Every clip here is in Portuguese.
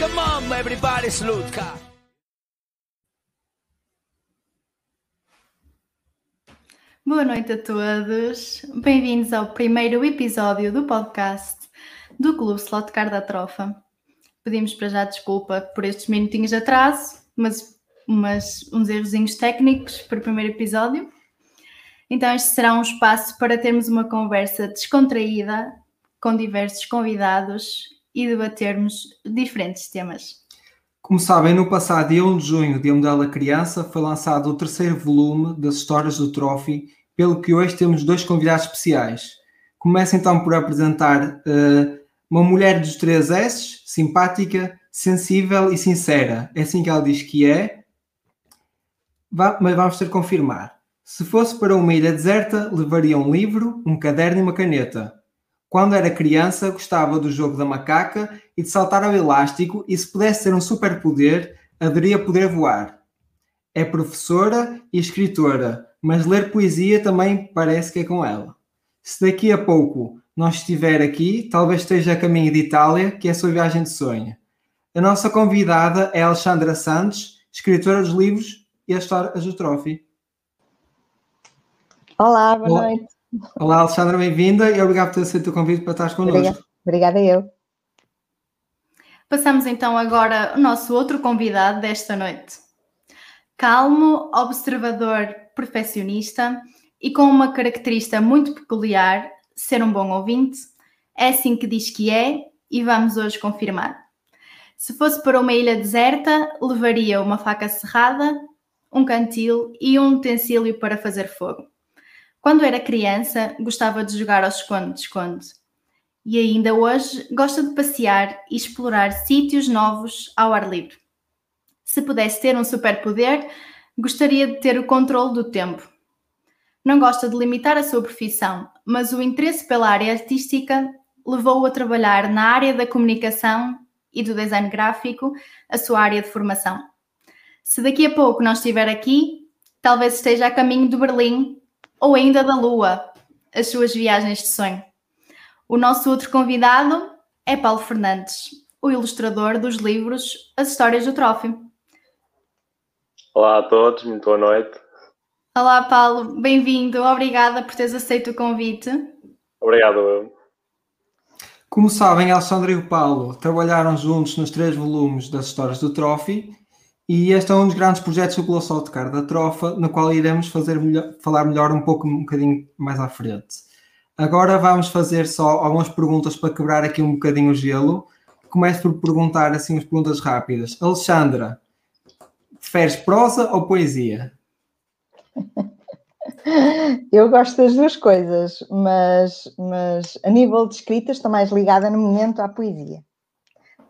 Come on. Boa noite a todos. Bem-vindos ao primeiro episódio do podcast do Clube Slot Car da Trofa. Pedimos para já desculpa por estes minutinhos de atraso, mas uns errozinhos técnicos para o primeiro episódio. Então, este será um espaço para termos uma conversa descontraída com diversos convidados e debatermos diferentes temas. Como sabem, no passado dia 1 de junho, Dia Mundial da Criança, foi lançado o terceiro volume das histórias do Trophy, pelo que hoje temos dois convidados especiais. Começo então por apresentar uh, uma mulher dos três S, simpática, sensível e sincera. É assim que ela diz que é, mas vamos ter que confirmar. Se fosse para uma ilha deserta, levaria um livro, um caderno e uma caneta. Quando era criança, gostava do jogo da macaca e de saltar ao elástico, e se pudesse ter um superpoder, adoraria poder voar. É professora e escritora, mas ler poesia também parece que é com ela. Se daqui a pouco não estiver aqui, talvez esteja a caminho de Itália, que é a sua viagem de sonho. A nossa convidada é Alexandra Santos, escritora dos livros e as histórias do Trophy. Olá, boa Olá. noite. Olá, Alexandra, bem-vinda e obrigado por ter aceito o convite para estar connosco. Obrigada, obrigada eu. Passamos então agora ao nosso outro convidado desta noite. Calmo, observador, perfeccionista e com uma característica muito peculiar, ser um bom ouvinte. É assim que diz que é e vamos hoje confirmar. Se fosse para uma ilha deserta, levaria uma faca serrada, um cantil e um utensílio para fazer fogo. Quando era criança, gostava de jogar ao esconde-esconde. E ainda hoje gosta de passear e explorar sítios novos ao ar livre. Se pudesse ter um superpoder, gostaria de ter o controle do tempo. Não gosta de limitar a sua profissão, mas o interesse pela área artística levou-o a trabalhar na área da comunicação e do design gráfico, a sua área de formação. Se daqui a pouco não estiver aqui, talvez esteja a caminho de Berlim ou ainda da Lua, as suas viagens de sonho. O nosso outro convidado é Paulo Fernandes, o ilustrador dos livros As Histórias do Trófimo. Olá a todos, muito boa noite. Olá Paulo, bem-vindo, obrigada por teres aceito o convite. Obrigado. Como sabem, Alexandre e o Paulo trabalharam juntos nos três volumes das histórias do Trophy e este é um dos grandes projetos do Colossal de Car da Trofa, no qual iremos fazer melhor, falar melhor um pouco, um bocadinho mais à frente. Agora vamos fazer só algumas perguntas para quebrar aqui um bocadinho o gelo. Começo por perguntar assim as perguntas rápidas. Alexandra, preferes prosa ou poesia? Eu gosto das duas coisas, mas, mas a nível de escrita estou mais ligada no momento à poesia.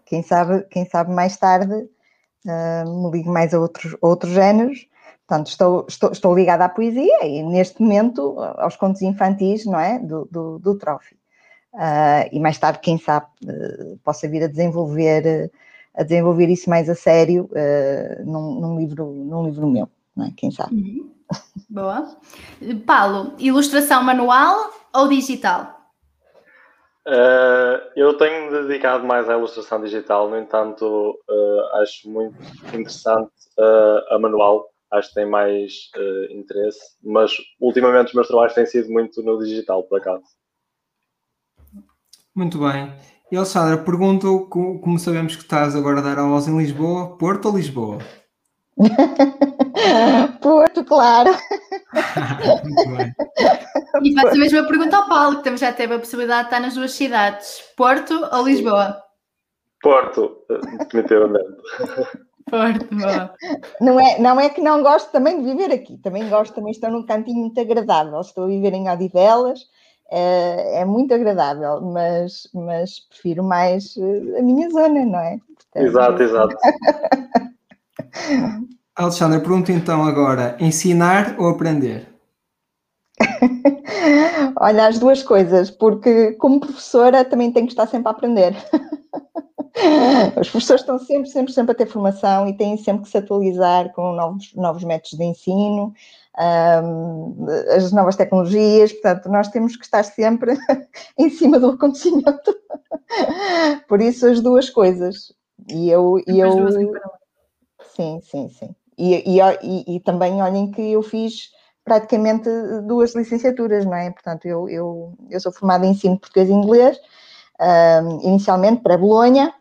Quem sabe, quem sabe mais tarde me ligo mais a outros, outros géneros. Portanto, estou, estou, estou ligada à poesia e neste momento aos contos infantis, não é? Do, do, do Trophy. Uh, e mais tarde, quem sabe, uh, possa vir a desenvolver, a desenvolver isso mais a sério num, num, livro, num livro meu, não é? Quem sabe. Uhum. Boa. Paulo, ilustração manual ou digital? Uh, eu tenho me dedicado mais à ilustração digital, no entanto, uh, acho muito interessante uh, a manual, acho que tem mais interesse, mas ultimamente os meus trabalhos têm sido muito no digital, por acaso. Muito bem. E Alexandra, pergunto, como sabemos que estás agora a dar aulas em Lisboa, Porto ou Lisboa? Porto, claro. Muito bem. E faço a mesma pergunta ao Paulo, que também já teve a possibilidade de estar nas duas cidades, Porto ou Lisboa? Porto, definitivamente. Porto, boa. Não é, não é que não gosto também de viver aqui, também gosto, também estou num cantinho muito agradável, estou a viver em Odivelas, é, é muito agradável, mas, mas prefiro mais eh, a minha zona, não é? Portanto, exato, exato. Alexandra, pergunta então agora: ensinar ou aprender? Olha, as duas coisas, porque como professora também tenho que estar sempre a aprender. Os professores estão sempre, sempre, sempre a ter formação e têm sempre que se atualizar com novos, novos métodos de ensino, um, as novas tecnologias, portanto, nós temos que estar sempre em cima do acontecimento. Por isso, as duas coisas, E eu, e eu sim, sim, sim. E, e, e, também olhem que eu fiz praticamente duas licenciaturas, não é? Portanto, eu, eu, eu sou formada em ensino português e inglês, ahm, inicialmente para Bolonha,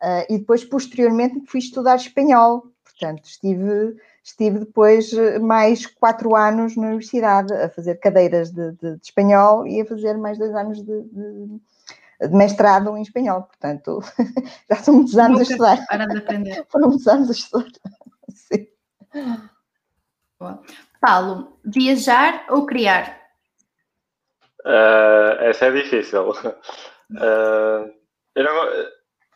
ah, e depois, posteriormente, fui estudar espanhol. Portanto, estive, estive depois mais quatro anos na universidade a fazer cadeiras de, de- de espanhol e a fazer mais dois anos de, de- de mestrado em espanhol. Portanto, já são muitos anos a Nunca estudar. Para de aprender. Foram muitos anos a estudar. Sim. Paulo, viajar ou criar? Uh, essa é difícil. Uh, não-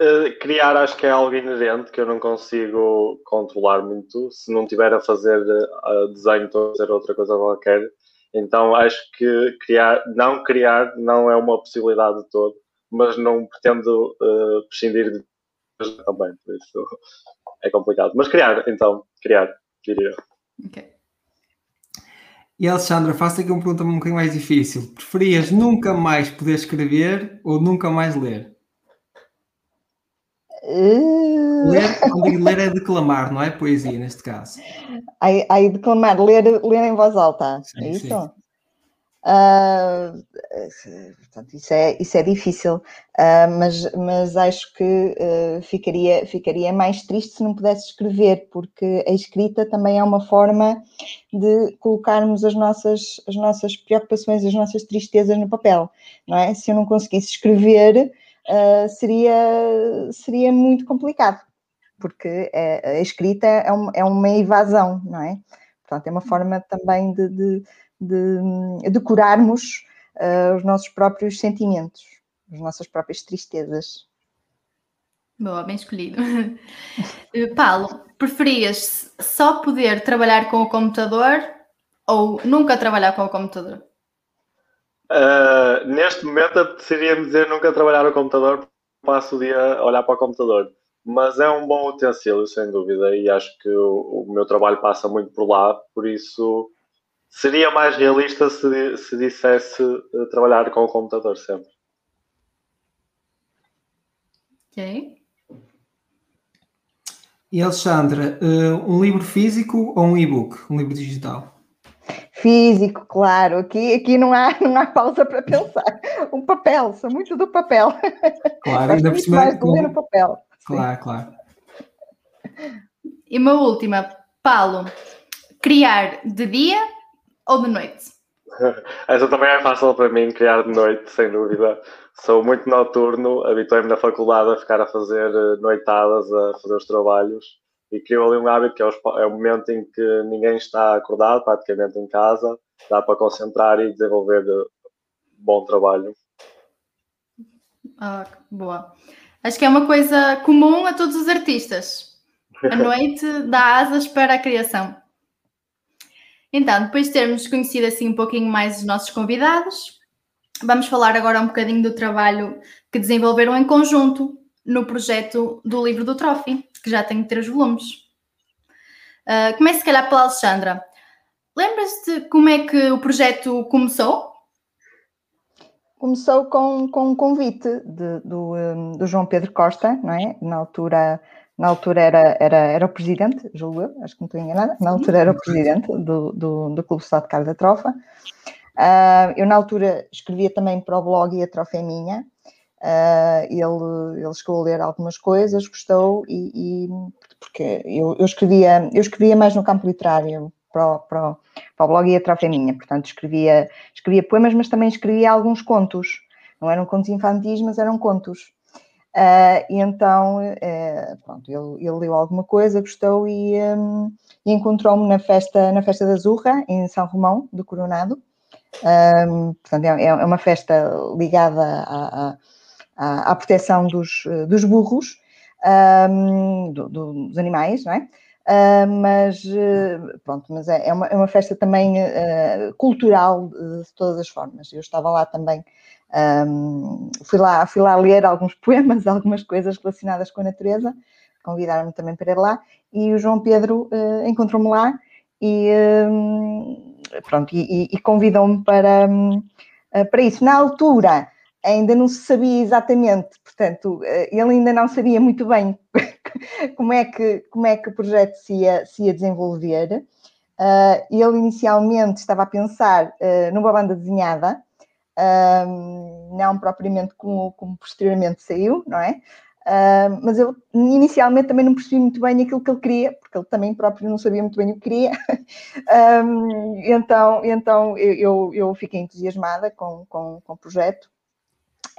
uh, criar acho que é algo inerente que eu não consigo controlar muito. Se não tiver a fazer desenho, estou a fazer outra coisa qualquer. Então acho que criar, não criar não é uma possibilidade de todo, mas não pretendo prescindir de também, por isso é complicado. Mas criar, então, criar, diria. Ok. E Alexandra, faço aqui uma pergunta um bocadinho mais difícil. Preferias nunca mais poder escrever ou nunca mais ler? Uh, Ler, quando digo ler é declamar, não é poesia neste caso. Aí, aí declamar, ler, ler em voz alta, Sim, é isso? sim. Ah, portanto, isso é, isso é difícil, Ah, mas, mas acho que ah, ficaria, ficaria mais triste se não pudesse escrever, porque a escrita também é uma forma de colocarmos as nossas, as nossas preocupações, as nossas tristezas no papel, não é? Se eu não conseguisse escrever, seria, seria muito complicado, porque a escrita é, um- é uma evasão, não é? Portanto, é uma forma também de, de, de, de curarmos ah, os nossos próprios sentimentos, as nossas próprias tristezas. Boa, bem escolhido. Eh, Paulo, preferias só poder trabalhar com o computador ou nunca trabalhar com o computador? Uh, neste momento apeteceria-me dizer nunca trabalhar no computador, passo o dia a olhar para o computador. Mas é um bom utensílio, sem dúvida, e acho que o, o meu trabalho passa muito por lá, por isso seria mais realista se, se dissesse uh, trabalhar com o computador sempre. Ok. E Alexandra, eh, um livro físico ou um e-book? Um livro digital? Físico, claro, aqui, aqui não, há, não há pausa para pensar. O papel, sou muito do papel. Claro, ainda por cima. mais com- ler o papel. Sim. Claro, claro. E uma última, Paulo, criar de dia ou de noite? Essa também é fácil para mim, criar de noite, sem dúvida. Sou muito noturno, habituei-me na faculdade a ficar a fazer eh, noitadas, a fazer os trabalhos e criou ali um hábito que é é o momento em que ninguém está acordado, praticamente em casa, dá para concentrar e desenvolver eh, bom trabalho. Ah, boa. Acho que é uma coisa comum a todos os artistas. A noite dá asas para a criação. Então, depois de termos conhecido assim um pouquinho mais os nossos convidados, vamos falar agora um bocadinho do trabalho que desenvolveram em conjunto no projeto do livro do Trophy, que já tem três volumes. Uh, comece, se calhar, pela Alexandra. Lembras-te como é que o projeto começou? Começou com, com um convite de- do, hum, do João Pedro Costa, não é? Na altura, na altura era, era, era o presidente, julgo eu, acho que não estou enganada, na altura era o presidente do, do, do Clube Estado de Carlos da Trofa. Ah, eu, na altura, escrevia também para o blog E a Trofa é Minha. Ah, ele, ele chegou a ler algumas coisas, gostou, e, e- porque eu, eu, escrevia, eu escrevia mais no campo literário para o, para o, para o blog E a Trofa é Minha, portanto, escrevia escrevia poemas, mas também escrevia alguns contos. Não eram contos infantis, mas eram contos. Ah, e então, eh, pronto, ele, ele leu alguma coisa, gostou e, hum, e encontrou-me na festa, na festa da Zurra, em São Romão, do Coronado. Hum, portanto, é, é uma festa ligada à, à- à, proteção dos, dos burros, hum, do- do- dos animais, não é? Ah, mas eh, pronto, mas é, é uma, é uma festa também eh, cultural de todas as formas. Eu estava lá também, ahm, fui, lá, fui lá ler alguns poemas, algumas coisas relacionadas com a natureza, convidaram-me também para ir lá, e o João Pedro eh, encontrou-me lá e hum, pronto, e, e- convidou-me para, hum, eh, para isso. Na altura, ainda não se sabia exatamente, portanto, eh, ele ainda não sabia muito bem como é que, como é que o projeto se ia, se ia desenvolver. Uh, ele inicialmente estava a pensar uh, numa banda desenhada, uh, não propriamente como, como posteriormente saiu, não é? Uh, mas eu inicialmente também não percebi muito bem aquilo que ele queria, porque ele também próprio não sabia muito bem o que queria. um, então então eu, eu fiquei entusiasmada com, com, com o projeto.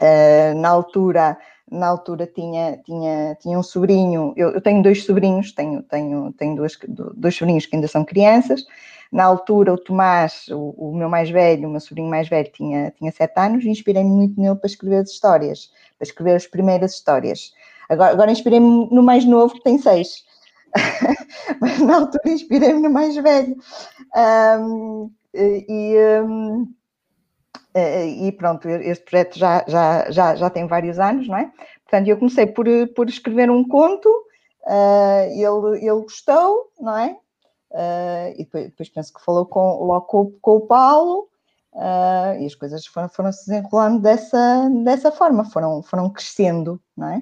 Uh, na altura, na altura tinha, tinha, tinha um sobrinho, eu, eu, tenho dois sobrinhos, tenho, tenho, tenho dois, dois sobrinhos que ainda são crianças. Na altura, o Tomás, o, o meu mais velho, o meu sobrinho mais velho, tinha, tinha sete anos e inspirei-me muito nele para escrever as histórias, para escrever as primeiras histórias. Agora, agora inspirei-me no mais novo, que tem seis. Mas na altura inspirei-me no mais velho. Um, e, um, e pronto, este projeto já, já, já, já tem vários anos, não é? Portanto, eu comecei por, por escrever um conto, uh, ele, ele gostou, não é? Uh, e depois, depois, penso que falou com, logo com, com o Paulo, uh, e as coisas foram, foram se desenrolando dessa, dessa forma, foram, foram crescendo, não é?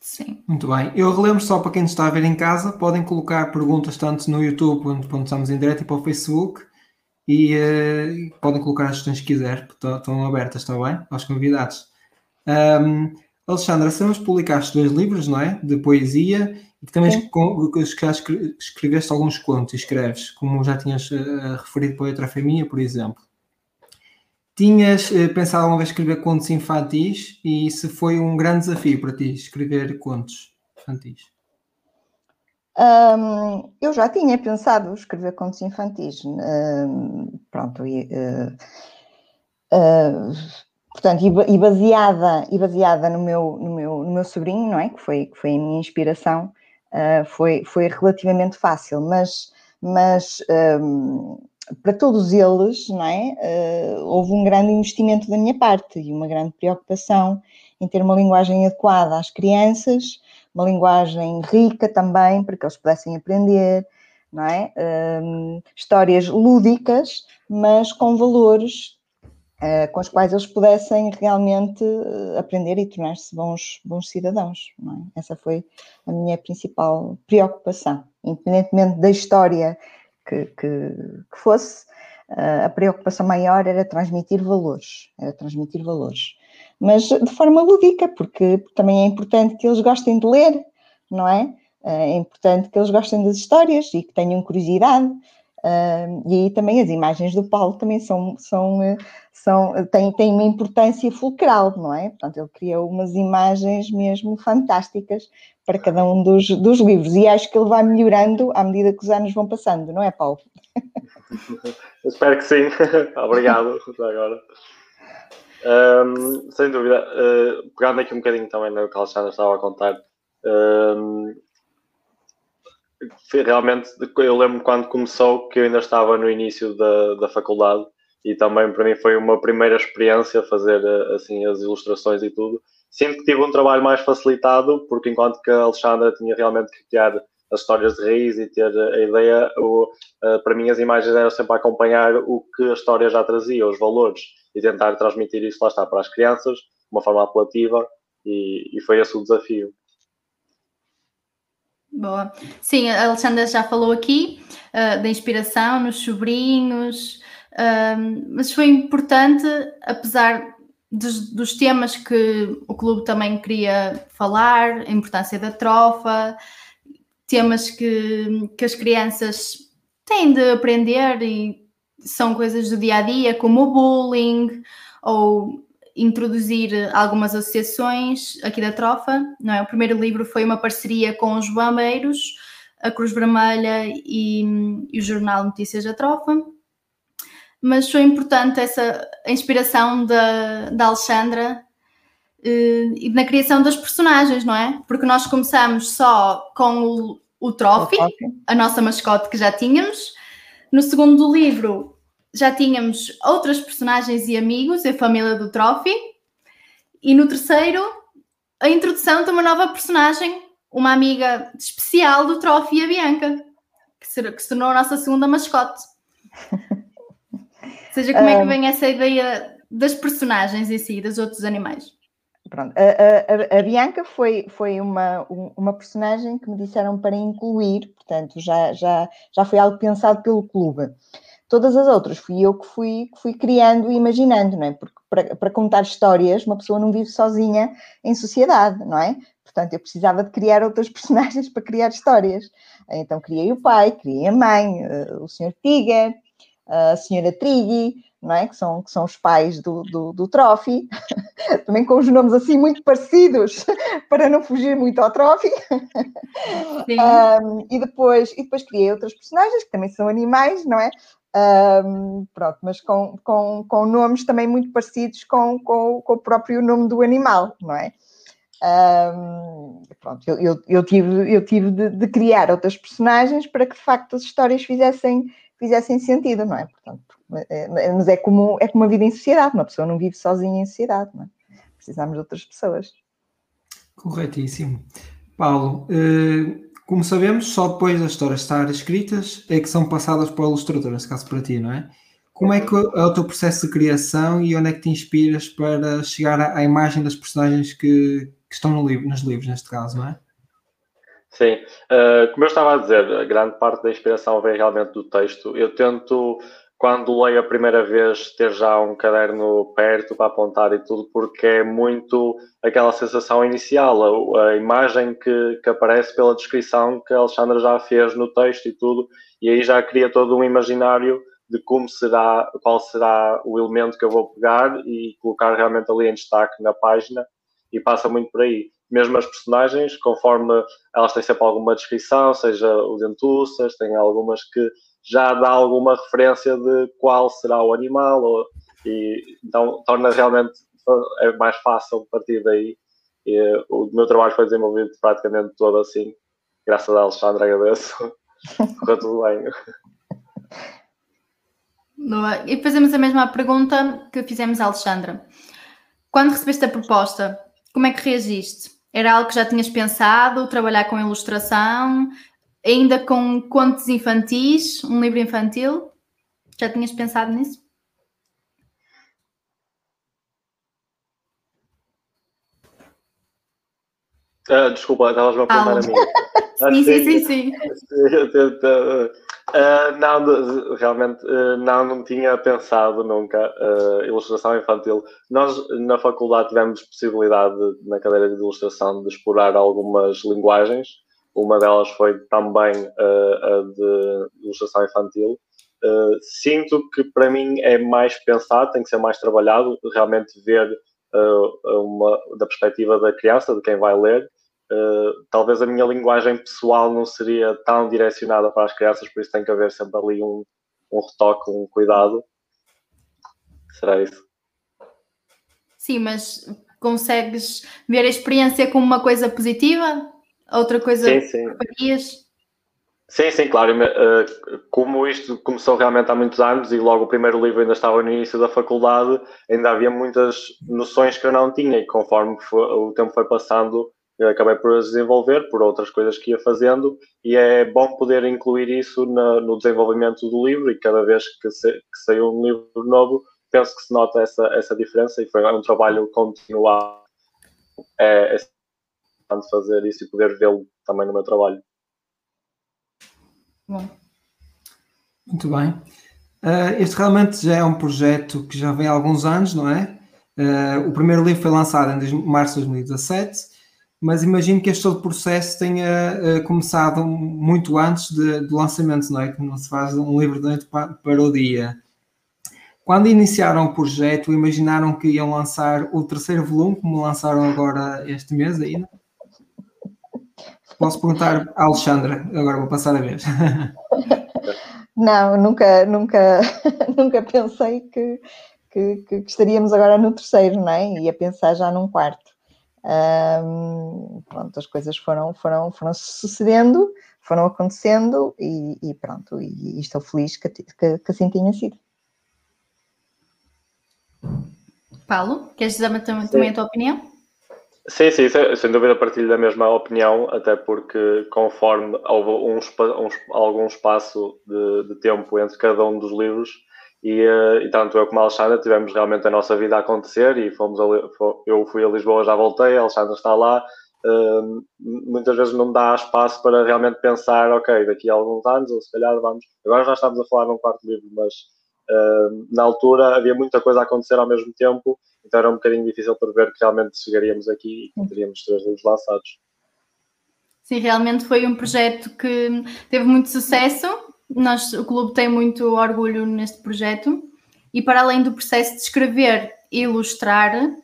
Sim. Muito bem. Eu relembro só para quem nos está a ver em casa, podem colocar perguntas tanto no YouTube, onde, onde estamos em direto, e para o Facebook, e uh, podem colocar as questões que quiser, porque estão abertas, está bem? Aos convidados. Um, Alexandra, sabemos que publicaste dois livros, não é? De poesia e que também já escreveste alguns contos e escreves, como já tinhas uh, referido para outra família, por exemplo. Tinhas uh, pensado alguma vez escrever contos infantis e se foi um grande desafio para ti escrever contos infantis? Um, eu já tinha pensado escrever contos infantis. Um, pronto, e, uh, uh, portanto, e, baseada, e baseada no, meu, no, meu, no meu sobrinho, não é? Que foi, que foi a minha inspiração, uh, foi, foi relativamente fácil, mas, mas um, para todos eles, não é? Uh, houve um grande investimento da minha parte e uma grande preocupação em ter uma linguagem adequada às crianças, uma linguagem rica também, para que eles pudessem aprender, não é? Um, histórias lúdicas, mas com valores uh, com os quais eles pudessem realmente eh, aprender e tornar-se bons, bons cidadãos. É? Essa foi a minha principal preocupação, independentemente da história que, que, que fosse, uh, a preocupação maior era transmitir valores, era transmitir valores. Mas de forma lúdica, porque também é importante que eles gostem de ler, não é? Eh, é importante que eles gostem das histórias e que tenham curiosidade. E aí também as imagens do Paulo também são, são, eh, são têm, têm uma importância fulcral, não é? Portanto, ele criou umas imagens mesmo fantásticas para cada um dos, dos livros e acho que ele vai melhorando à medida que os anos vão passando, não é, Paulo? espero que sim. Obrigado. Agora. Um, sem dúvida. Uh, pegando aqui um bocadinho também no que a Alexandra estava a contar, um, realmente eu lembro quando começou que eu ainda estava no início da, da faculdade e também para mim foi uma primeira experiência fazer eh, assim as ilustrações e tudo. Que tive um trabalho mais facilitado, porque enquanto que a Alexandra tinha realmente que criar as histórias de raiz e ter a ideia, o, uh, para mim as imagens eram sempre a acompanhar o que a história já trazia, os valores, e tentar transmitir isso lá está para as crianças, de uma forma apelativa, e, e foi esse o desafio. Boa. Sim, a Alexandra já falou aqui uh, da inspiração nos sobrinhos, uh, mas foi importante, apesar dos, dos, temas que o clube também queria falar, a importância da trofa, temas que, que as crianças têm de aprender e são coisas do dia a dia, como o bullying ou introduzir algumas associações aqui da Trofa, não é? O primeiro livro foi uma parceria com os Bombeiros, a Cruz Vermelha e, e o jornal Notícias da Trofa. Mas foi importante essa inspiração da, da Alexandra e na criação das personagens, não é? Porque nós começamos só com o, o Trophy, a nossa mascote que já tínhamos. No segundo livro já tínhamos outras personagens e amigos, a família do Trophy. E no terceiro, a introdução de uma nova personagem, uma amiga especial do Trophy, a Bianca, que se, que se tornou a nossa segunda mascote. Ou seja, como é que vem essa ideia das personagens em si, dos outros animais. Pronto. A, a, a, Bianca foi, foi uma, uma personagem que me disseram para incluir, portanto, já, já, já foi algo pensado pelo clube. Todas as outras fui eu que fui, que fui criando e imaginando, não é? Porque para, para contar histórias, uma pessoa não vive sozinha em sociedade, não é? Portanto, eu precisava de criar outras personagens para criar histórias. Então, criei o pai, criei a mãe, eh, o Sr. Tiger, a Senhora Triggy, não é? que, são, que são os pais do, do, do Trophy, também com os nomes assim muito parecidos, para não fugir muito ao Trophy. Um, e, depois, e depois criei outras personagens que também são animais, não é? Um, pronto, mas com, com, com nomes também muito parecidos com, com, com o próprio nome do animal, não é? Um, pronto, eu, eu, eu, tive, eu tive de, de, criar outras personagens para que de facto as histórias fizessem, fizessem sentido, não é? Portanto, é, mas é como, é como a vida em sociedade, uma pessoa não vive sozinha em sociedade, não é? Precisamos de outras pessoas. Corretíssimo. Paulo, eh, como sabemos, só depois das histórias estarem escritas é que são passadas para o ilustrador, nesse caso para ti, não é? Como é que é o teu processo de criação e onde é que te inspiras para chegar à, imagem das personagens que, que estão no livro, nos livros, neste caso, não é? Sim, uh, como eu estava a dizer, grande parte da inspiração vem realmente do texto. Eu tento quando leio a primeira vez, ter já um caderno perto para apontar e tudo, porque é muito aquela sensação inicial, a, a imagem que, que, aparece pela descrição que a Alexandra já fez no texto e tudo, e aí já cria todo um imaginário de como será, qual será o elemento que eu vou pegar e colocar realmente ali em destaque na página, e passa muito por aí. Mesmo as personagens, conforme elas têm sempre alguma descrição, seja o Dentuças, tem algumas que já dá alguma referência de qual será o animal, ou, e, então torna realmente é mais fácil partir daí. E, o meu trabalho foi desenvolvido praticamente todo assim, graças a Alexandre, agradeço. Correu tudo bem. E fazemos a mesma pergunta que fizemos a Alexandra. Quando recebeste a proposta, como é que reagiste? Era algo que já tinhas pensado, trabalhar com ilustração? Ainda com contos infantis, um livro infantil. Já tinhas pensado nisso? Uh, desculpa, estavas-me a perguntar a mim. sim, sim, sim, sim. Uh, não, realmente uh, não, não tinha pensado nunca uh, ilustração infantil. Nós na faculdade tivemos possibilidade na cadeira de ilustração de explorar algumas linguagens uma delas foi também uh, a de ilustração infantil. Uh, sinto que para mim é mais pensado, tem que ser mais trabalhado, realmente ver uh, uma, da perspectiva da criança, de quem vai ler. talvez a minha linguagem pessoal não seria tão direcionada para as crianças, por isso tem que haver sempre ali um, um retoque, um cuidado. Será isso? Sim, mas consegues ver a experiência como uma coisa positiva? Outra coisa sim, sim. farias? Sim, sim, claro. Eh, como isto começou realmente há muitos anos e logo o primeiro livro ainda estava no início da faculdade, ainda havia muitas noções que eu não tinha e conforme o tempo foi passando, eu acabei por as desenvolver por outras coisas que ia fazendo e é bom poder incluir isso no desenvolvimento do livro e cada vez que saiu um livro novo, penso que se nota essa, essa diferença e foi um trabalho continuado. É, é importante fazer isso e poder vê-lo também no meu trabalho. Bom. Muito bem. Uh, este realmente já é um projeto que já vem há alguns anos, não é? Uh, o primeiro livro foi lançado em março de 2017, mas imagino que este todo processo tenha uh, começado muito antes de, do lançamento, não é? Que não se faz um livro de noite para, para o dia. Quando iniciaram o projeto, imaginaram que iam lançar o terceiro volume, como lançaram agora este mês ainda? Posso perguntar à Alexandra, agora vou passar a vez. Não, nunca, nunca, nunca pensei que, que, que, estaríamos agora no terceiro, não é? Ia pensar já num quarto. Um, pronto, as coisas foram, foram, foram sucedendo, foram acontecendo e, e pronto, e, e, estou feliz que, que, que assim tenha sido. Paulo, queres dizer também, também a tua opinião? Sim, sim, sem dúvida partilho da mesma opinião, até porque conforme houve um, um, algum espaço de, de, tempo entre cada um dos livros, E, uh, e tanto eu como a Alexandra tivemos realmente a nossa vida a acontecer e fomos a, eu fui a Lisboa, já voltei, a Alexandra está lá. Uh, muitas vezes não dá espaço para realmente pensar, ok, daqui a alguns anos, ou se calhar vamos. Agora já estamos a falar num quarto livro, mas uh, na altura havia muita coisa a acontecer ao mesmo tempo, então era um bocadinho difícil prever que realmente chegaríamos aqui e teríamos três livros lançados. Sim, realmente foi um projeto que teve muito sucesso. Nós, o clube tem muito orgulho neste projeto. E para além do processo de escrever e ilustrar,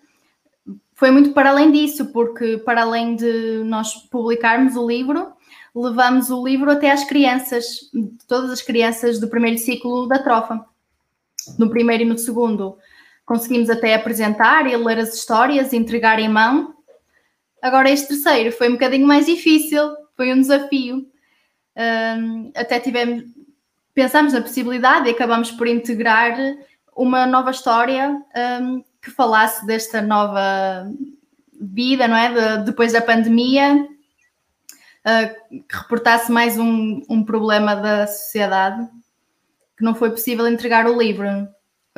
foi muito para além disso, porque para além de nós publicarmos o livro, levamos o livro até às crianças, todas as crianças do primeiro ciclo da trofa. No primeiro e no segundo, conseguimos até apresentar e ler as histórias, entregar em mão, Agora, este terceiro foi um bocadinho mais difícil, foi um desafio. Um, até tivemos, pensámos na possibilidade e acabamos por integrar uma nova história um, que falasse desta nova vida, não é? De, depois da pandemia, uh, que reportasse mais um, um problema da sociedade, que não foi possível entregar o livro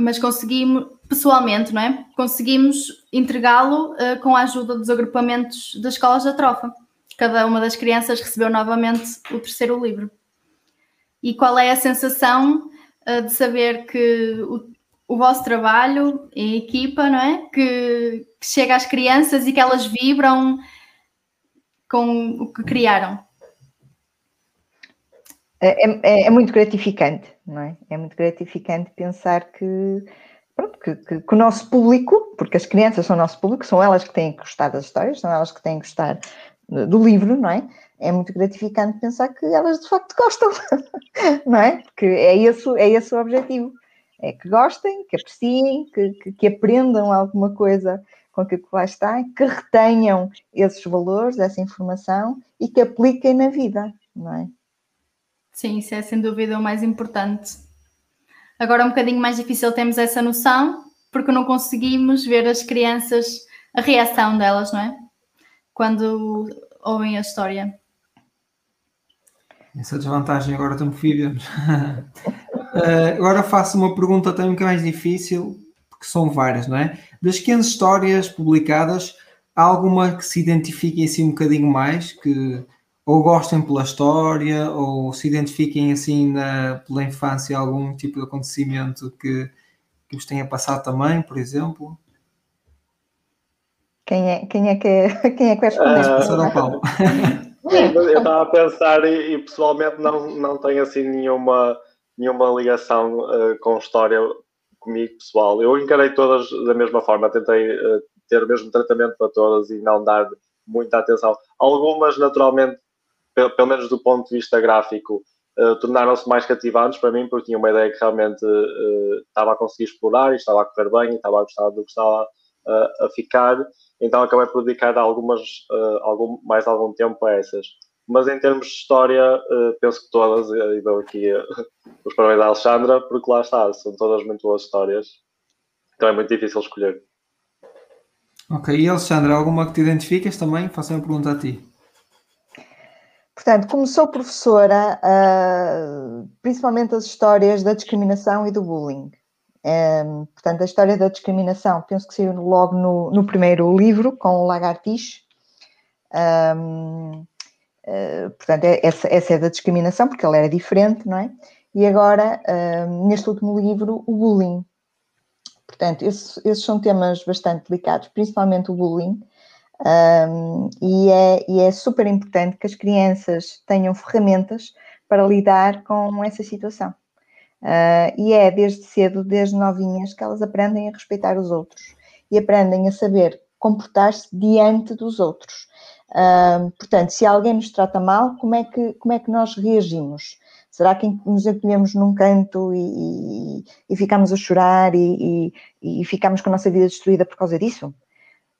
mas conseguimos, pessoalmente, não é? Conseguimos entregá-lo uh, com a ajuda dos agrupamentos das escolas da trofa. Cada uma das crianças recebeu novamente o terceiro livro. E qual é a sensação uh, de saber que o, o vosso trabalho em equipa, não é? Que, que chega às crianças e que elas vibram com o que criaram? É, é, é, muito gratificante, não é? É muito gratificante pensar que, pronto, que, que, que, o nosso público, porque as crianças são o nosso público, são elas que têm que gostar das histórias, são elas que têm que gostar do livro, não é? É muito gratificante pensar que elas de facto gostam, não é? Porque é esse, é esse o objetivo. É que gostem, que apreciem, que, que, aprendam alguma coisa com aquilo que lá está, que retenham esses valores, essa informação e que apliquem na vida, não é? Sim, isso é sem dúvida o mais importante. Agora é um bocadinho mais difícil termos essa noção, porque não conseguimos ver as crianças, a reação delas, não é? Quando ouvem a história. Essa desvantagem agora estamos vivemos. uh, agora faço uma pergunta também um bocadinho mais difícil, porque são várias, não é? Das 15 histórias publicadas, há alguma que se identifique assim um bocadinho mais, que ou gostem pela história, ou se identifiquem assim na, pela infância algum tipo de acontecimento que, que vos tenha passado também, por exemplo? Quem é, quem é, que, quem é que vai responder? Uh, Paulo. Eu estava a pensar e, e, pessoalmente não, não tenho assim nenhuma, nenhuma ligação uh, com história comigo pessoal. Eu encarei todas da mesma forma, tentei uh, ter o mesmo tratamento para todas e não dar muita atenção. Algumas, naturalmente, pelo menos do ponto de vista gráfico, uh, tornaram-se mais cativantes para mim, porque tinha uma ideia que realmente uh, estava a conseguir explorar e estava a correr bem e estava a gostar do que estava uh, a ficar. Então acabei por dedicar algumas, algum, mais algum tempo a essas. Mas em termos de história, penso que todas, e dou aqui os parabéns à Alexandra, porque lá está, são todas muito boas histórias. Então é muito difícil escolher. Ok, e Alexandra, alguma que te identificas também? Faço uma pergunta a ti. Portanto, como sou professora, uh, principalmente as histórias da discriminação e do bullying. Um, portanto, a história da discriminação, penso que saiu logo no, no primeiro livro, com o Lagartixe. Um, uh, ah, portanto, é, essa, essa, é da discriminação, porque ele era diferente, não é? E agora, um, neste último livro, o bullying. Portanto, esses são temas bastante delicados, principalmente o bullying, um, e, é, e é super importante que as crianças tenham ferramentas para lidar com essa situação. Uh, e é desde cedo, desde novinhas, que elas aprendem a respeitar os outros e aprendem a saber comportar-se diante dos outros. Uh, portanto, se alguém nos trata mal, como é que, como é que nós reagimos? Será que nos acolhemos num canto e, e, e ficamos a chorar e, e, e ficamos com a nossa vida destruída por causa disso?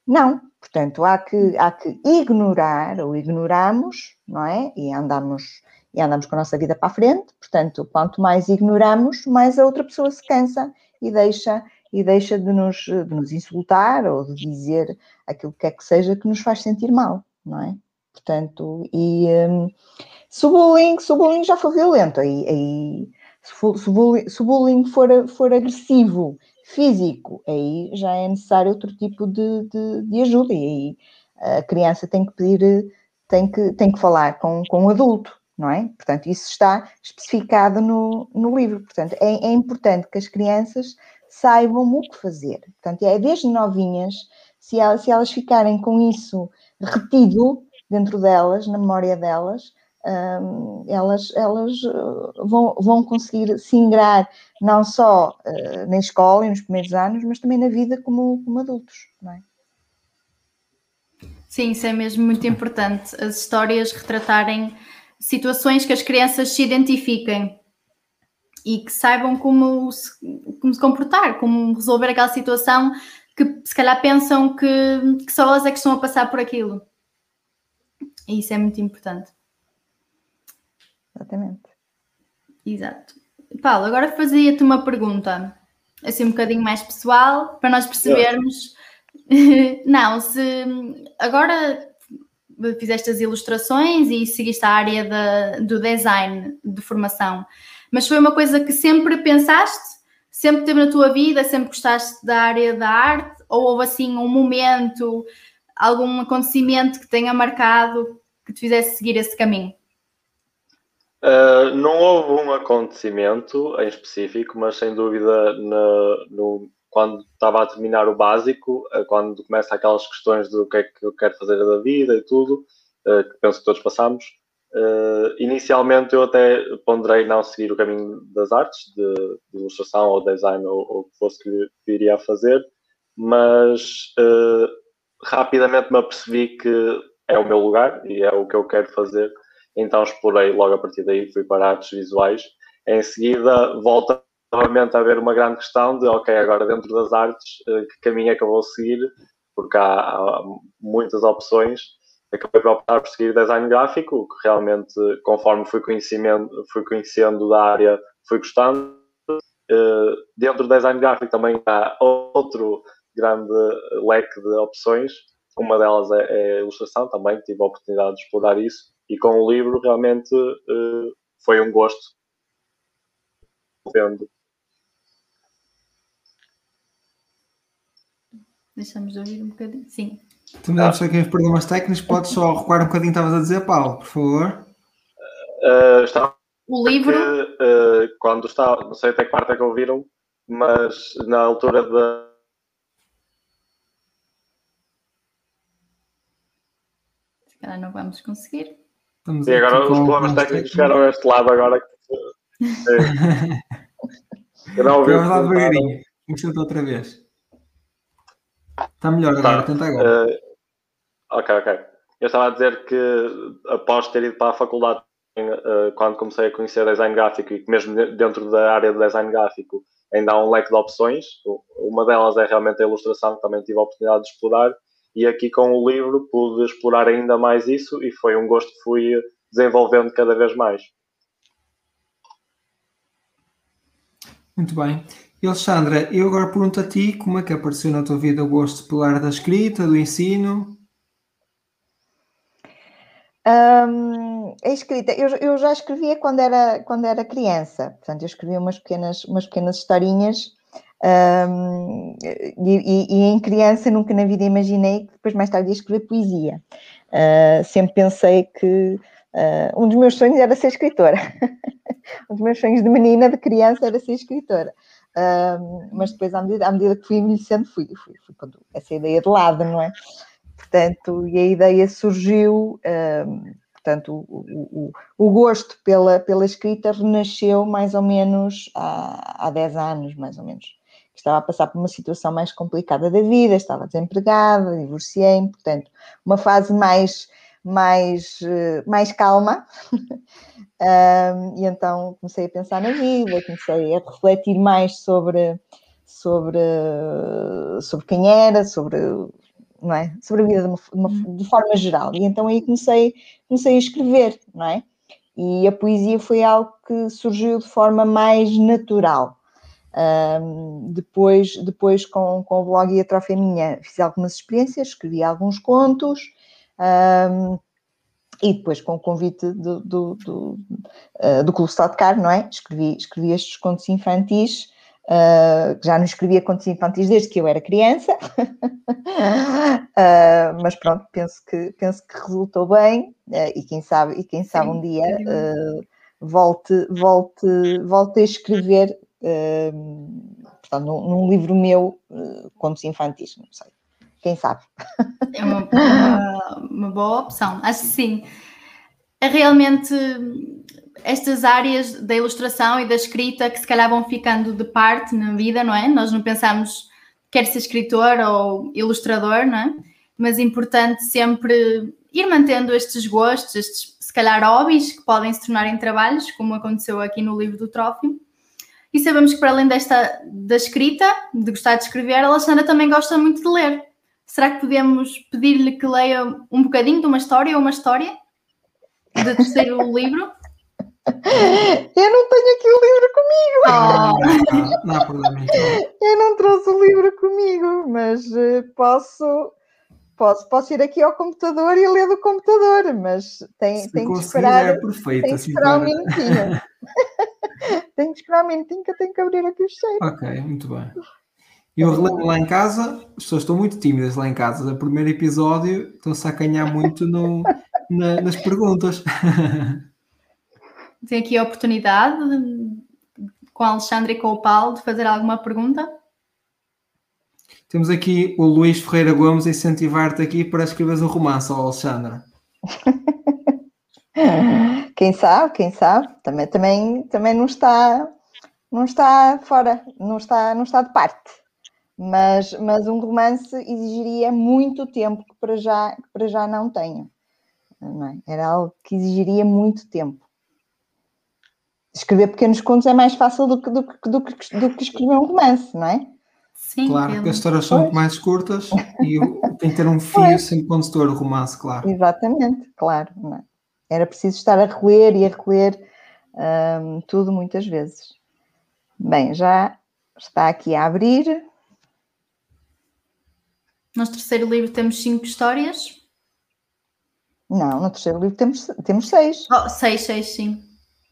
Não, portanto, há que, há que ignorar ou ignoramos, não é? E andamos, e andamos com a nossa vida para a frente, portanto, quanto mais ignoramos, mais a outra pessoa se cansa e deixa, e deixa de, nos, de nos insultar ou de dizer aquilo que quer que seja que nos faz sentir mal, não é? Portanto, e um, se, o bullying, se o bullying já foi violento, aí, aí Se, for, se, bullying, se o bullying for, for agressivo, físico, aí já é necessário outro tipo de, de, de ajuda e aí a criança tem que pedir, tem que, tem que falar com, com um adulto, não é? Portanto, isso está especificado no, no livro. Portanto, é, é importante que as crianças saibam o que fazer. Portanto, é desde novinhas, se elas, se elas ficarem com isso retido dentro delas, na memória delas, um, elas, elas uh, vão, vão conseguir se ingrar não só uh, na escola e nos primeiros anos, mas também na vida como, como adultos, não é? Sim, isso é mesmo muito importante. As histórias retratarem situações que as crianças se identifiquem e que saibam como se, como se comportar, como resolver aquela situação que se calhar pensam que, que só elas é que estão a passar por aquilo. E isso é muito importante. Exatamente. Exato. Paulo, agora fazia-te uma pergunta, assim um bocadinho mais pessoal, para nós percebermos. Não, se agora fizeste as ilustrações e seguiste a área da, do design de formação, mas foi uma coisa que sempre pensaste? Sempre teve na tua vida? Sempre gostaste da área da arte? Ou houve assim um momento, algum acontecimento que tenha marcado que te fizesse seguir esse caminho? Uh, não houve um acontecimento em específico, mas sem dúvida no, quando estava a terminar o básico, uh, quando começa aquelas questões do que é que eu quero fazer da vida e tudo, uh, que penso que todos passamos, inicialmente eu até ponderei não seguir o caminho das artes, de, de ilustração ou design ou, o que fosse que, que iria fazer, mas rapidamente me apercebi que é o meu lugar e é o que eu quero fazer então explorei logo a partir daí, fui para artes visuais. Em seguida, volta novamente a haver uma grande questão de, ok, agora dentro das artes, eh, que caminho é que eu vou seguir? Porque há, há muitas opções. Acabei por optar por seguir design gráfico, que realmente, conforme fui conhecendo, fui conhecendo da área, fui gostando. Uh, dentro do design gráfico também há outro grande leque de opções. Uma delas é, é a ilustração, também tive a oportunidade de explorar isso e com o livro realmente uh, foi um gosto vendo. Deixamos de ouvir um bocadinho. Sim. Tu me deves aqui uns problemas técnicos, podes só recuar um bocadinho estavas a dizer, Paulo, por favor. Uh, está... O livro. uh, quando está, não sei até que parte é que ouviram, mas na altura da. Se calhar não vamos conseguir. Estamos e agora os problemas técnicos chegaram a este lado agora. Eu não ouvi. Vamos lá devagarinho. Vamos tentar outra vez. Está melhor agora, tá. tenta agora. Uh, ok, ok. Eu estava a dizer que após ter ido para a faculdade, uh, quando comecei a conhecer design gráfico e que mesmo dentro da área de design gráfico ainda há um leque de opções. Uma delas é realmente a ilustração, que também tive a oportunidade de explorar e aqui com o livro pude explorar ainda mais isso e foi um gosto que fui desenvolvendo cada vez mais. Muito bem. E Alexandra, eu agora pergunto a ti como é que apareceu na tua vida o gosto pela arte da escrita, do ensino? Um, a escrita, eu, eu, já escrevia quando era, quando era criança, portanto, eu escrevia umas pequenas, umas pequenas historinhas um, e, e, em criança nunca na vida imaginei que depois mais tarde ia escrever poesia. Uh, sempre pensei que uh, um dos meus sonhos era ser escritora. um dos meus sonhos de menina, de criança, era ser escritora. Uh, mas depois, à medida, à medida, que fui envelhecendo, fui, fui, fui essa ideia de lado, não é? Portanto, e a ideia surgiu, portanto, o, o, o, gosto pela, pela escrita renasceu mais ou menos há, há 10 anos, mais ou menos estava a passar por uma situação mais complicada da vida, estava desempregada, divorciei-me, portanto, uma fase mais, mais, eh, mais calma. um, e então comecei a pensar na vida, comecei a refletir mais sobre, sobre, sobre quem era, sobre, não é? sobre a vida de, uma, de forma geral. E então aí comecei, comecei a escrever, não é? E a poesia foi algo que surgiu de forma mais natural. Um, depois, depois com, com o blog e a Troféia Minha, fiz algumas experiências, escrevi alguns contos, um, e depois com o convite do, do, do, uh, do Clube Stottcar, não é? Escrevi, escrevi estes contos infantis, uh, já não escrevia contos infantis desde que eu era criança, uh, mas pronto, penso que, penso que resultou bem e quem sabe, e quem sabe um dia volte, volte, volte a escrever portanto, num, num, livro meu contos infantis, não sei quem sabe? É uma, uma, uma, boa opção, acho que sim. É realmente estas áreas da ilustração e da escrita que se calhar vão ficando de parte na vida, não é? Nós não pensamos quer ser escritor ou ilustrador, não é? Mas é importante sempre ir mantendo estes gostos, estes se calhar hobbies que podem se tornar em trabalhos, como aconteceu aqui no livro do Trófimo. E sabemos que para além desta da escrita, de gostar de escrever, a Alexandra também gosta muito de ler. Será que podemos pedir-lhe que leia um bocadinho de uma história ou uma história do terceiro livro? Eu não tenho aqui o livro comigo. Oh. Não, não, há problema. Então. Eu não trouxe o livro comigo, mas eh, posso, posso, posso ir aqui ao computador e ler do computador, mas tem, tem que esperar. É perfeito, tem que assim esperar um minutinho. tem que esperar um minutinho que eu tenho que abrir aqui o cheiro. Ok, muito bem. Eu relembro lá em casa, as pessoas estão muito tímidas lá em casa. No primeiro episódio estão-se a acanhar muito no, na, nas perguntas. Tem aqui a oportunidade com a Alexandre e com o Paulo de fazer alguma pergunta? Temos aqui o Luís Ferreira Gomes a incentivar-te aqui para escreveres um romance, ó Alexandra. quem sabe, quem sabe, também, também, também não está não está fora, não está, não está de parte mas, mas um romance exigiria muito tempo que para já, que para já não tenho. Não é? Era algo que exigiria muito tempo. Escrever pequenos contos é mais fácil do que, do, que, do, que, do que escrever um romance, não é? Sim, claro, porque as histórias são muito mais curtas e tem que ter um fio pois. sempre condutor o romance, claro. Exatamente, claro. É? Era preciso estar a reler e a reler um, tudo muitas vezes. Bem, já está aqui a abrir. No terceiro livro temos cinco histórias? Não, no terceiro livro temos, temos seis. Oh, seis, seis, sim.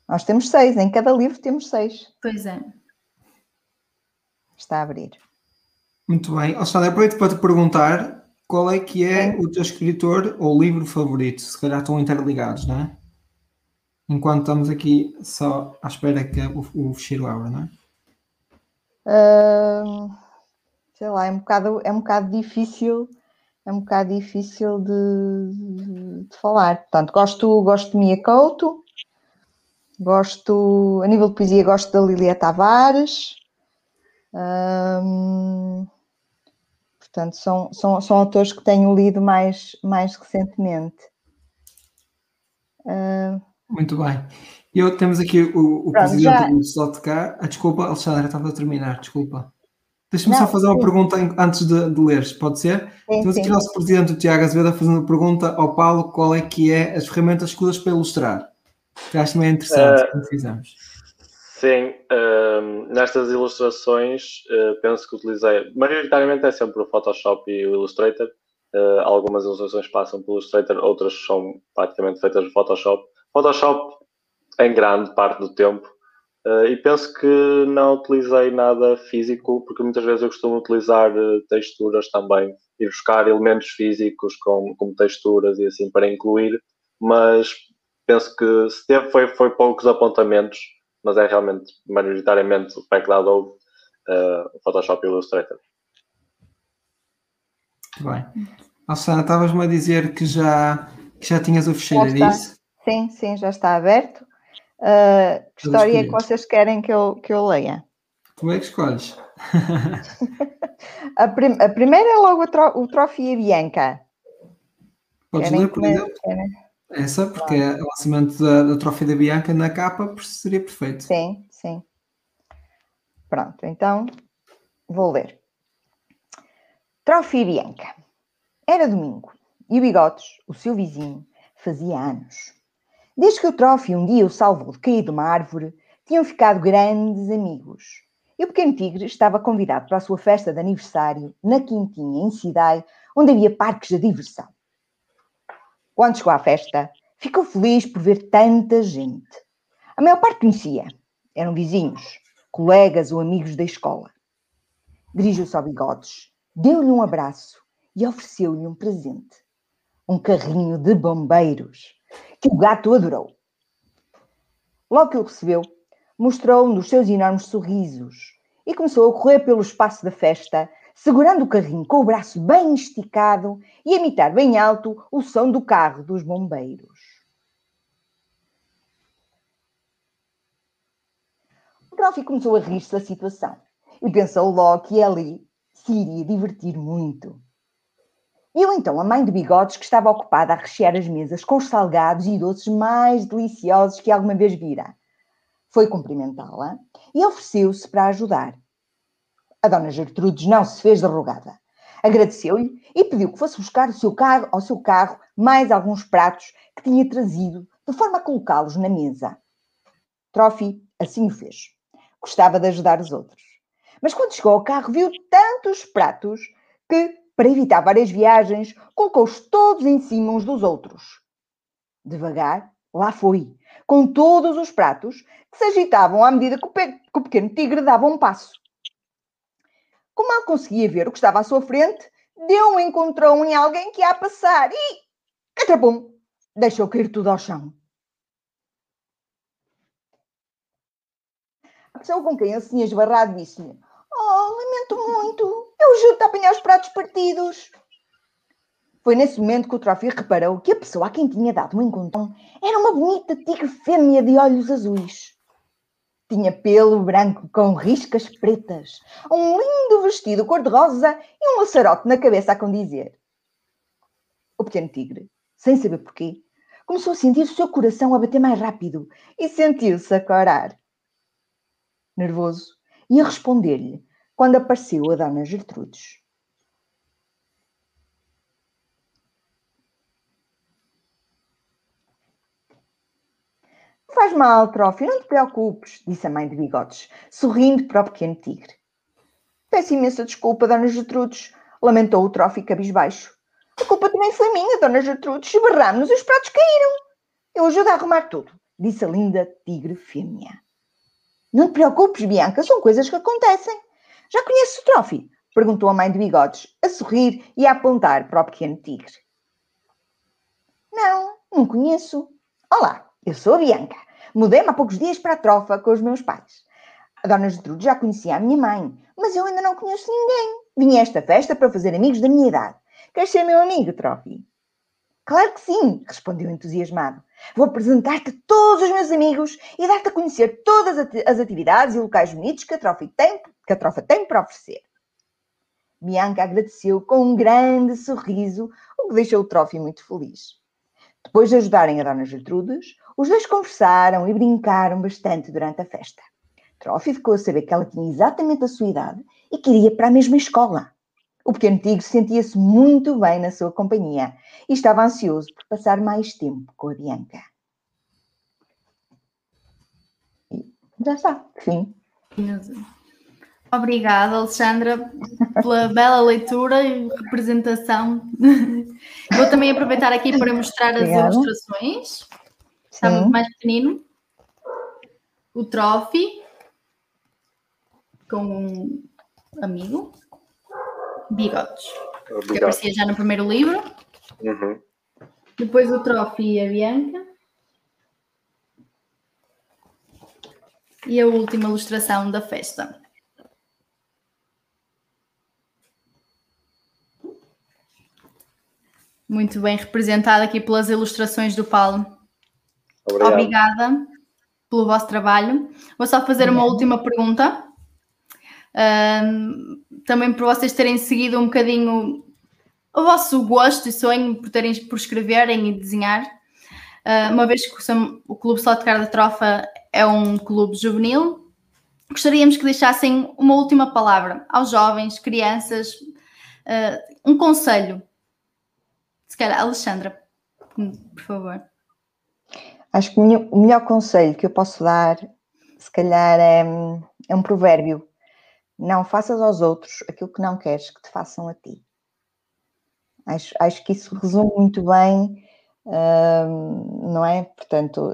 Nós temos seis, em cada livro temos seis. Pois é. Está a abrir. Muito bem. Alexandre, aproveito para te perguntar qual é que é o teu escritor ou livro favorito? Se calhar estão interligados, não é? Enquanto estamos aqui só à espera que o, o fecheiro abra, não é? Uh sei lá, é um bocado, é um bocado difícil, é um bocado difícil de, de falar. Portanto, gosto, gosto de Mia Couto, gosto, a nível de poesia, gosto da Lilia Tavares. Portanto, são, são, são autores que tenho lido mais, mais recentemente. Hum, Muito bem. Eu, temos aqui o, o Pronto, presidente já... do Slot cá. Ah, desculpa, Alexandre, estava a terminar, desculpa. Deixa-me só fazer uma pergunta antes de, de leres, pode ser? Sim, Temos aqui o nosso presidente, o Tiago Azevedo, a fazer uma pergunta ao Paulo: qual é que é as ferramentas escuras para ilustrar? Que acho também interessante, uh, como fizemos. Sim, uh, nestas ilustrações uh, penso que utilizei, maioritariamente é sempre o Photoshop e o Illustrator. Eh, algumas ilustrações passam pelo Illustrator, outras são praticamente feitas no Photoshop. Photoshop em grande parte do tempo Uh, e penso que não utilizei nada físico, porque muitas vezes eu costumo utilizar uh, texturas também, e buscar elementos físicos como, como texturas e assim para incluir, mas penso que se teve foi, foi poucos apontamentos, mas é realmente maioritariamente o Pack da Adobe, uh, o Photoshop e o Illustrator. Bem. Alessandra, estavas-me a dizer que já, que já tinhas o fecheiro, é isso? Sim, sim, já está aberto. Uh, que história é que vocês querem que eu, que eu leia? Tu é que escolhes. a, prim a, primeira é logo o, tro e Bianca. Podes querem ler, por exemplo? Querem? Essa, porque é o lançamento da, da Trófia da Bianca na capa seria perfeito. Sim, sim. Pronto, então vou ler. Trófia Bianca. Era domingo e o Bigotes, o seu vizinho, fazia anos. Desde que o Trófio um dia o salvou de cair de uma árvore, tinham ficado grandes amigos. E o pequeno tigre estava convidado para a sua festa de aniversário na Quintinha, em Cidai, onde havia parques de diversão. Quando chegou à festa, Ficou feliz por ver tanta gente. A maior parte conhecia. Eram vizinhos, colegas ou amigos da escola. Dirigiu-se ao Bigodes, deu-lhe um abraço e ofereceu-lhe um presente. Um carrinho de bombeiros, que o gato adorou. Logo que o recebeu, mostrou um dos seus enormes sorrisos e começou a correr pelo espaço da festa, segurando o carrinho com o braço bem esticado e a imitar bem alto o som do carro dos bombeiros. O Profi começou a rir-se da situação e pensou logo que ali se iria divertir muito. Viu então a mãe de bigodes que estava ocupada a rechear as mesas com os salgados e doces mais deliciosos que alguma vez vira. Foi cumprimentá-la e ofereceu-se para ajudar. A dona Gertrudes não se fez derrogada. Agradeceu-lhe e pediu que fosse buscar o seu carro, ao seu carro mais alguns pratos que tinha trazido, de forma a colocá-los na mesa. Trofi assim o fez. Gostava de ajudar os outros. Mas quando chegou ao carro, viu tantos pratos que para evitar várias viagens, colocou-os todos em cima uns dos outros. Devagar, lá foi, com todos os pratos que se agitavam à medida que o, que o pequeno tigre dava um passo. Como mal conseguia ver o que estava à sua frente, deu um encontrão em alguém que ia a passar e, catrapum, deixou cair tudo ao chão. A pessoa com quem ele se tinha esbarrado disse-lhe: Oh, lamento muito. Eu juro-te a apanhar os pratos partidos. Foi nesse momento que o Trofi reparou que a pessoa a quem tinha dado um encontrão era uma bonita tigre fêmea de olhos azuis. Tinha pelo branco com riscas pretas, um lindo vestido cor-de-rosa e um laçarote na cabeça a condizer. O pequeno tigre, sem saber porquê, começou a sentir o seu coração a bater mais rápido e sentiu-se a corar. Nervoso, ia responder-lhe quando apareceu a Dona Gertrudes. Faz mal, Trófio, não te preocupes, disse a mãe de bigodes, sorrindo para o pequeno tigre. Peço imensa desculpa, Dona Gertrudes, lamentou o Trófio cabisbaixo. A culpa também foi minha, Dona Gertrudes, esbarrámos e os pratos caíram. Eu ajudo a arrumar tudo, disse a linda tigre fêmea. Não te preocupes, Bianca, são coisas que acontecem. Já conheces o Trófi? Perguntou a mãe de bigodes, a sorrir e a apontar para o pequeno tigre. Não, não conheço. Olá, eu sou a Bianca. Mudei-me há poucos dias para a trofa com os meus pais. A dona Gertrude já conhecia a minha mãe, mas eu ainda não conheço ninguém. Vim a esta festa para fazer amigos da minha idade. Queres ser meu amigo, Trófi? Claro que sim, respondeu entusiasmado. Vou apresentar-te todos os meus amigos e dar-te a conhecer todas as atividades e locais bonitos que a Trofa tem, que a Trofa tem para oferecer. Bianca agradeceu com um grande sorriso, o que deixou o Trofi muito feliz. Depois de ajudarem a Dona Gertrudes, os dois conversaram e brincaram bastante durante a festa. Trofi ficou a saber que ela tinha exatamente a sua idade e queria para a mesma escola. O pequeno tigre sentia-se muito bem na sua companhia e estava ansioso por passar mais tempo com a Bianca. E já está, fim. Obrigada, Alexandra, pela bela leitura e representação. Vou também aproveitar aqui para mostrar as Obrigada. ilustrações. Está Sim. muito mais pequenino. O Trophy com um amigo bigodes. Que aparecia já no primeiro livro. Uhum. Depois o Trofi e a Bianca. E a última ilustração da festa. Muito bem representada aqui pelas ilustrações do Paulo. Obrigado. Obrigada pelo vosso trabalho. Vou só fazer uma última pergunta. Um, também por vocês terem seguido um bocadinho o vosso gosto e sonho por, terem, por escreverem e desenhar. Uh, uma vez que o Clube Sotecar da Trofa é um clube juvenil, gostaríamos que deixassem uma última palavra aos jovens, crianças, uh, um conselho. Se calhar, Alexandra, por favor. Acho que o melhor conselho que eu posso dar, se calhar, é, é um provérbio não faças aos outros aquilo que não queres que te façam a ti. Acho, acho que isso resume muito bem não é? Portanto,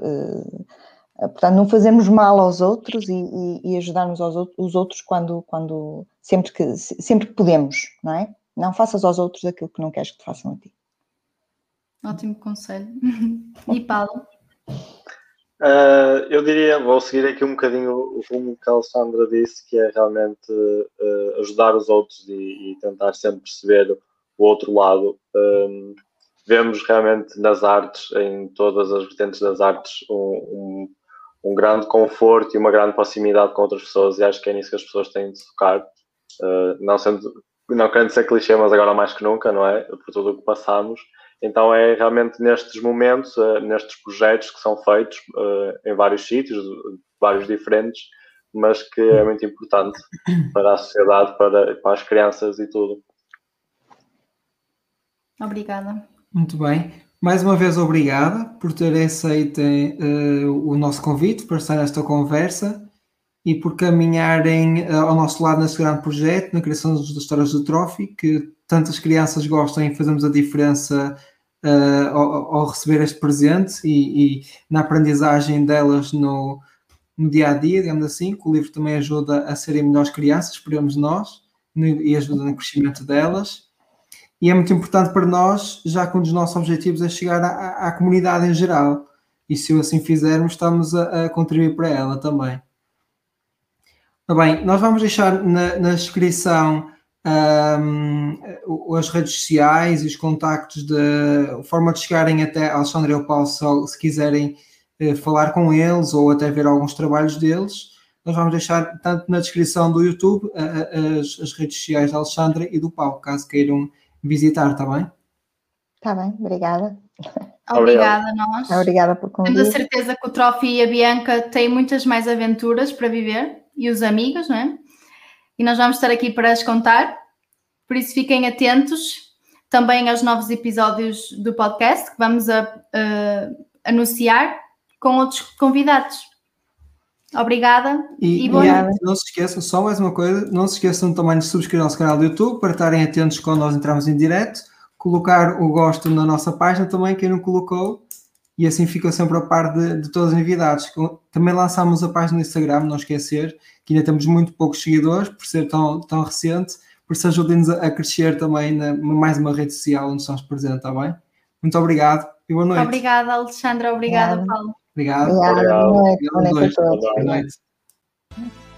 portanto, não fazemos mal aos outros e, e, e ajudarmos aos outros, os outros quando, quando sempre, que, sempre que podemos, não é? Não faças aos outros aquilo que não queres que te façam a ti. Ótimo conselho. E Paulo? Uh, eu diria, vou seguir aqui um bocadinho o rumo que a Alessandra disse, que é realmente uh, ajudar os outros e, e, tentar sempre perceber o outro lado. Um, vemos realmente nas artes, em todas as vertentes das artes, um, um, um, grande conforto e uma grande proximidade com outras pessoas, e acho que é nisso que as pessoas têm de focar. Uh, não, sendo, não querendo ser clichê, mas agora mais que nunca, não é? Por tudo o que passamos então é realmente nestes momentos, uh, nestes projetos que são feitos uh, em vários sítios, vários diferentes, mas que é muito importante para a sociedade, para, para as crianças e tudo. Obrigada. Muito bem. Mais uma vez, obrigada por terem aceito uh, o nosso convite para estar nesta conversa e por caminharem uh, ao nosso lado neste grande projeto, na criação das histórias do Trophy, que tantas crianças gostam e fazemos a diferença uh, ao, ao, receber este presente e, e, na aprendizagem delas no, no dia a dia, digamos assim, que o livro também ajuda a serem melhores crianças, esperamos nós, e ajuda no crescimento delas. E é muito importante para nós, já que um dos nossos objetivos é chegar à, à comunidade em geral. E se assim fizermos, estamos a, a contribuir para ela também. Bem, nós vamos deixar na, na descrição um, as redes sociais e os contactos, de, a forma de chegarem até Alexandre e ao Paulo se quiserem uh, falar com eles ou até ver alguns trabalhos deles. Nós vamos deixar tanto na descrição do YouTube uh, as, as, redes sociais da Alexandra e do Paulo, caso queiram visitar, está bem? Está bem, obrigada. Obrigada a nós. Obrigada por convite. Temos a certeza que o Trofi e a Bianca têm muitas mais aventuras para viver e os amigos, não é? e nós vamos estar aqui para as contar. Por isso, fiquem atentos também aos novos episódios do podcast que vamos a, a anunciar com outros convidados. Obrigada e, e, não se esqueçam, só mais uma coisa, não se esqueçam também de subscrever o nosso canal do YouTube para estarem atentos quando nós entramos em direto, colocar o gosto na nossa página também, quem não colocou, e assim fica sempre a par de, de todas as novidades. Também lançámos a página no Instagram, não esquecer, que ainda temos muito poucos seguidores, por ser tão, tão recente, por isso ajudem-nos a, a, crescer também na mais uma rede social onde estamos presentes, está bem? Muito obrigado e boa noite. Obrigada, Alexandra. Obrigada, Paulo. Obrigado. Obrigada. Boa noite. Boa noite a todos. Boa noite.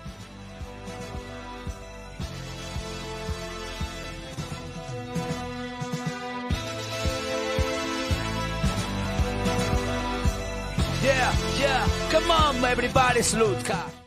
Come on, everybody, salute, cara.